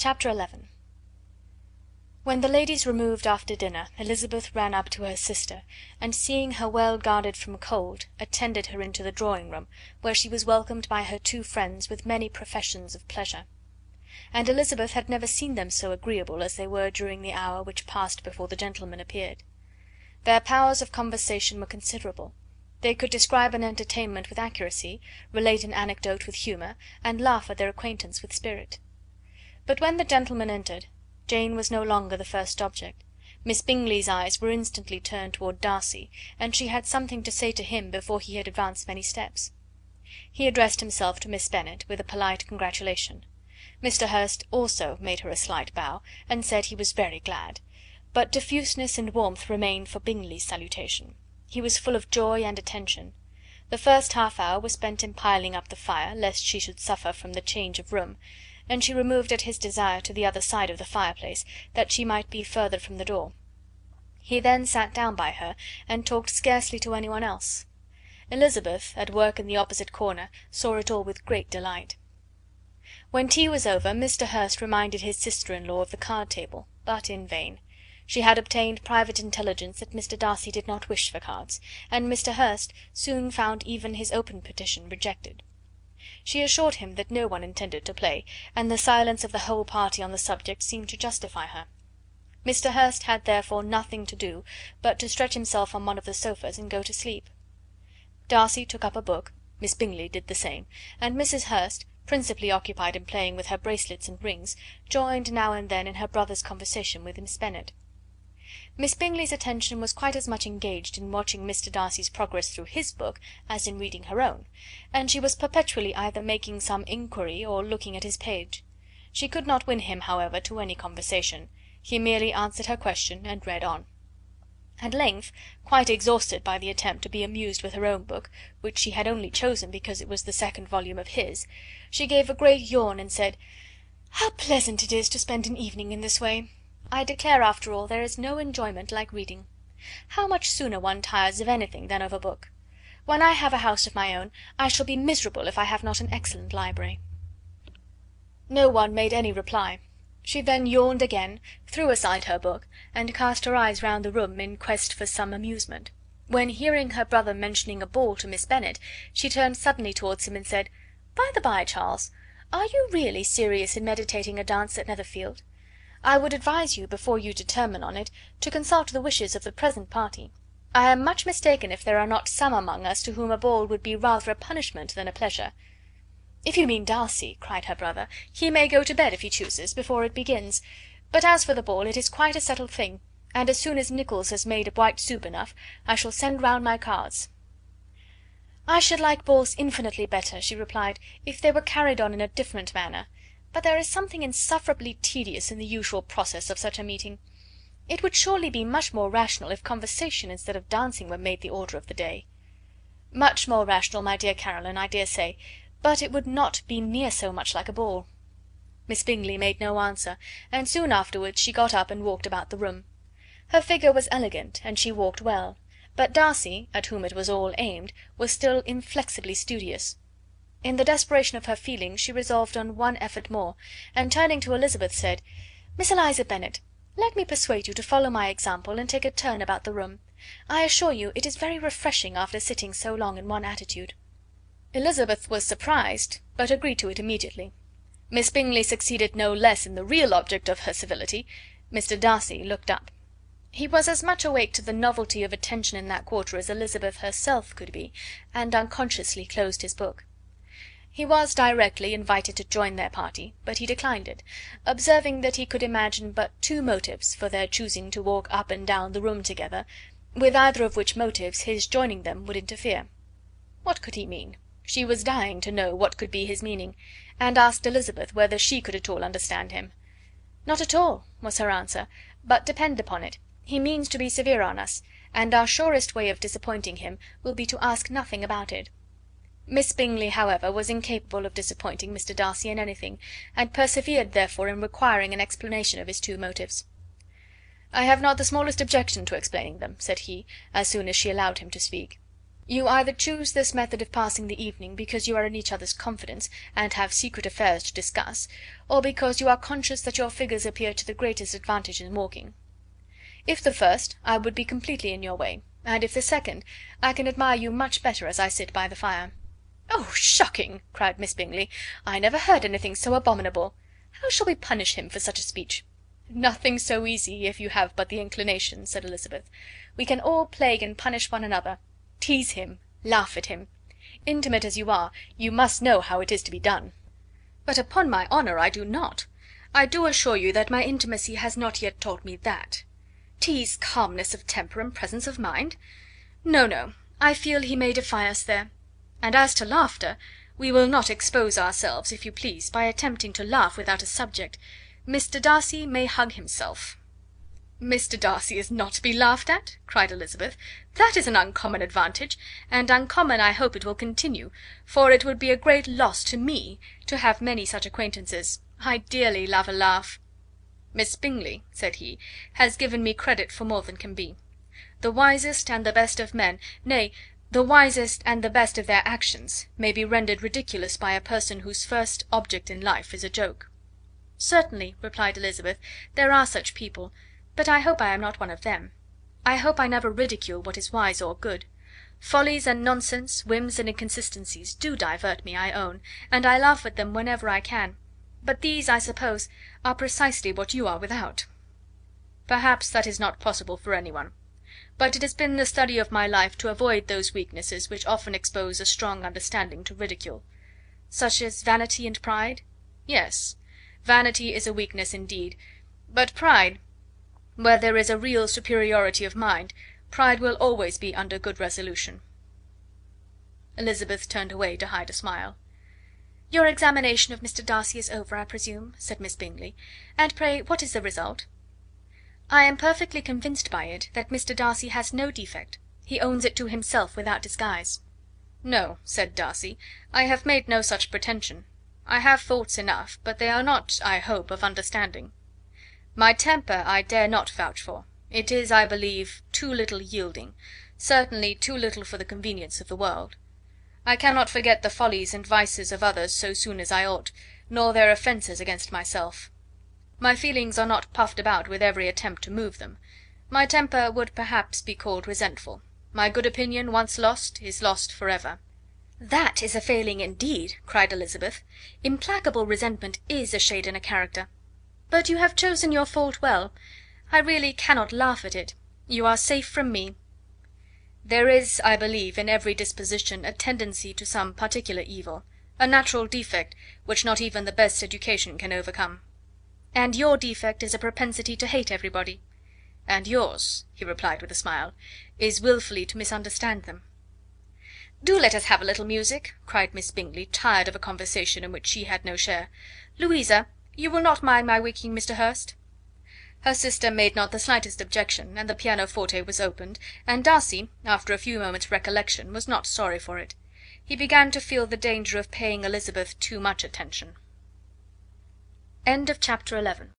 Chapter XI. When the ladies removed after dinner, Elizabeth ran up to her sister, and seeing her well guarded from cold, attended her into the drawing room, where she was welcomed by her two friends with many professions of pleasure. And Elizabeth had never seen them so agreeable as they were during the hour which passed before the gentlemen appeared. Their powers of conversation were considerable; they could describe an entertainment with accuracy, relate an anecdote with humour, and laugh at their acquaintance with spirit. But when the gentlemen entered, Jane was no longer the first object. Miss Bingley's eyes were instantly turned toward Darcy, and she had something to say to him before he had advanced many steps. He addressed himself to Miss Bennet with a polite congratulation. Mr. Hurst also made her a slight bow, and said he was very glad; but diffuseness and warmth remained for Bingley's salutation. He was full of joy and attention. The first half hour was spent in piling up the fire, lest she should suffer from the change of room and she removed at his desire to the other side of the fireplace, that she might be further from the door. He then sat down by her, and talked scarcely to any one else. Elizabeth, at work in the opposite corner, saw it all with great delight. When tea was over, Mr. Hurst reminded his sister in law of the card table, but in vain. She had obtained private intelligence that Mr. Darcy did not wish for cards, and Mr. Hurst soon found even his open petition rejected. She assured him that no one intended to play, and the silence of the whole party on the subject seemed to justify her. Mr. Hurst had therefore nothing to do but to stretch himself on one of the sofas and go to sleep. Darcy took up a book, Miss Bingley did the same, and Mrs. Hurst, principally occupied in playing with her bracelets and rings, joined now and then in her brother's conversation with Miss Bennet. Miss Bingley's attention was quite as much engaged in watching Mr. Darcy's progress through his book as in reading her own, and she was perpetually either making some inquiry or looking at his page. She could not win him, however, to any conversation; he merely answered her question and read on. At length, quite exhausted by the attempt to be amused with her own book, which she had only chosen because it was the second volume of his, she gave a great yawn and said: "How pleasant it is to spend an evening in this way! I declare, after all, there is no enjoyment like reading. How much sooner one tires of anything than of a book! When I have a house of my own, I shall be miserable if I have not an excellent library." No one made any reply. She then yawned again, threw aside her book, and cast her eyes round the room in quest for some amusement, when hearing her brother mentioning a ball to Miss Bennet, she turned suddenly towards him and said: "By the by, Charles, are you really serious in meditating a dance at Netherfield? I would advise you, before you determine on it, to consult the wishes of the present party. I am much mistaken if there are not some among us to whom a ball would be rather a punishment than a pleasure." "If you mean Darcy," cried her brother, "he may go to bed, if he chooses, before it begins; but as for the ball, it is quite a settled thing, and as soon as Nicholls has made a white soup enough, I shall send round my cards." "I should like balls infinitely better," she replied, "if they were carried on in a different manner but there is something insufferably tedious in the usual process of such a meeting. It would surely be much more rational if conversation instead of dancing were made the order of the day." "Much more rational, my dear Caroline, I dare say, but it would not be near so much like a ball." Miss Bingley made no answer, and soon afterwards she got up and walked about the room. Her figure was elegant, and she walked well; but Darcy, at whom it was all aimed, was still inflexibly studious. In the desperation of her feelings she resolved on one effort more, and turning to Elizabeth, said: "Miss Eliza Bennet, let me persuade you to follow my example and take a turn about the room. I assure you it is very refreshing after sitting so long in one attitude." Elizabeth was surprised, but agreed to it immediately. Miss Bingley succeeded no less in the real object of her civility. Mr. Darcy looked up. He was as much awake to the novelty of attention in that quarter as Elizabeth herself could be, and unconsciously closed his book. He was directly invited to join their party, but he declined it, observing that he could imagine but two motives for their choosing to walk up and down the room together, with either of which motives his joining them would interfere. What could he mean? She was dying to know what could be his meaning, and asked Elizabeth whether she could at all understand him. "Not at all," was her answer; "but depend upon it, he means to be severe on us, and our surest way of disappointing him will be to ask nothing about it. Miss Bingley, however, was incapable of disappointing Mr. Darcy in anything, and persevered therefore in requiring an explanation of his two motives. "I have not the smallest objection to explaining them," said he, as soon as she allowed him to speak. You either choose this method of passing the evening because you are in each other's confidence, and have secret affairs to discuss, or because you are conscious that your figures appear to the greatest advantage in walking. If the first, I would be completely in your way, and if the second, I can admire you much better as I sit by the fire." "Oh, shocking!" cried Miss Bingley. "I never heard anything so abominable. How shall we punish him for such a speech?" "Nothing so easy, if you have but the inclination," said Elizabeth. "We can all plague and punish one another. Tease him, laugh at him. Intimate as you are, you must know how it is to be done." "But upon my honour I do not. I do assure you that my intimacy has not yet taught me that. Tease calmness of temper and presence of mind? No, no, I feel he may defy us there. And as to laughter, we will not expose ourselves, if you please, by attempting to laugh without a subject. Mr. Darcy may hug himself." "Mr. Darcy is not to be laughed at?" cried Elizabeth. "That is an uncommon advantage, and uncommon I hope it will continue, for it would be a great loss to me to have many such acquaintances. I dearly love a laugh." "Miss Bingley," said he, "has given me credit for more than can be. The wisest and the best of men, nay, the wisest and the best of their actions, may be rendered ridiculous by a person whose first object in life is a joke." "Certainly," replied Elizabeth, "there are such people but I hope I am not one of them. I hope I never ridicule what is wise or good. Follies and nonsense, whims and inconsistencies, do divert me, I own, and I laugh at them whenever I can; but these, I suppose, are precisely what you are without." "Perhaps that is not possible for any one. But it has been the study of my life to avoid those weaknesses which often expose a strong understanding to ridicule." "Such as vanity and pride?" "Yes. Vanity is a weakness indeed, but pride where there is a real superiority of mind, pride will always be under good resolution." Elizabeth turned away to hide a smile. "Your examination of Mr. Darcy is over, I presume," said Miss Bingley; "and pray what is the result?" "I am perfectly convinced by it that Mr. Darcy has no defect. He owns it to himself without disguise." "No," said Darcy, "I have made no such pretension. I have faults enough, but they are not, I hope, of understanding. My temper I dare not vouch for; it is, I believe, too little yielding, certainly too little for the convenience of the world. I cannot forget the follies and vices of others so soon as I ought, nor their offences against myself. My feelings are not puffed about with every attempt to move them. My temper would perhaps be called resentful. My good opinion, once lost, is lost for ever." "That is a failing indeed," cried Elizabeth. "Implacable resentment is a shade in a character. But you have chosen your fault well. I really cannot laugh at it. You are safe from me." "There is, I believe, in every disposition a tendency to some particular evil, a natural defect which not even the best education can overcome." "And your defect is a propensity to hate everybody." "And yours," he replied with a smile, "is wilfully to misunderstand them." "Do let us have a little music," cried Miss Bingley, tired of a conversation in which she had no share. "Louisa, you will not mind my waking Mr. Hurst?" Her sister made not the slightest objection, and the pianoforte was opened, and Darcy, after a few moments' recollection, was not sorry for it. He began to feel the danger of paying Elizabeth too much attention. End of chapter XII.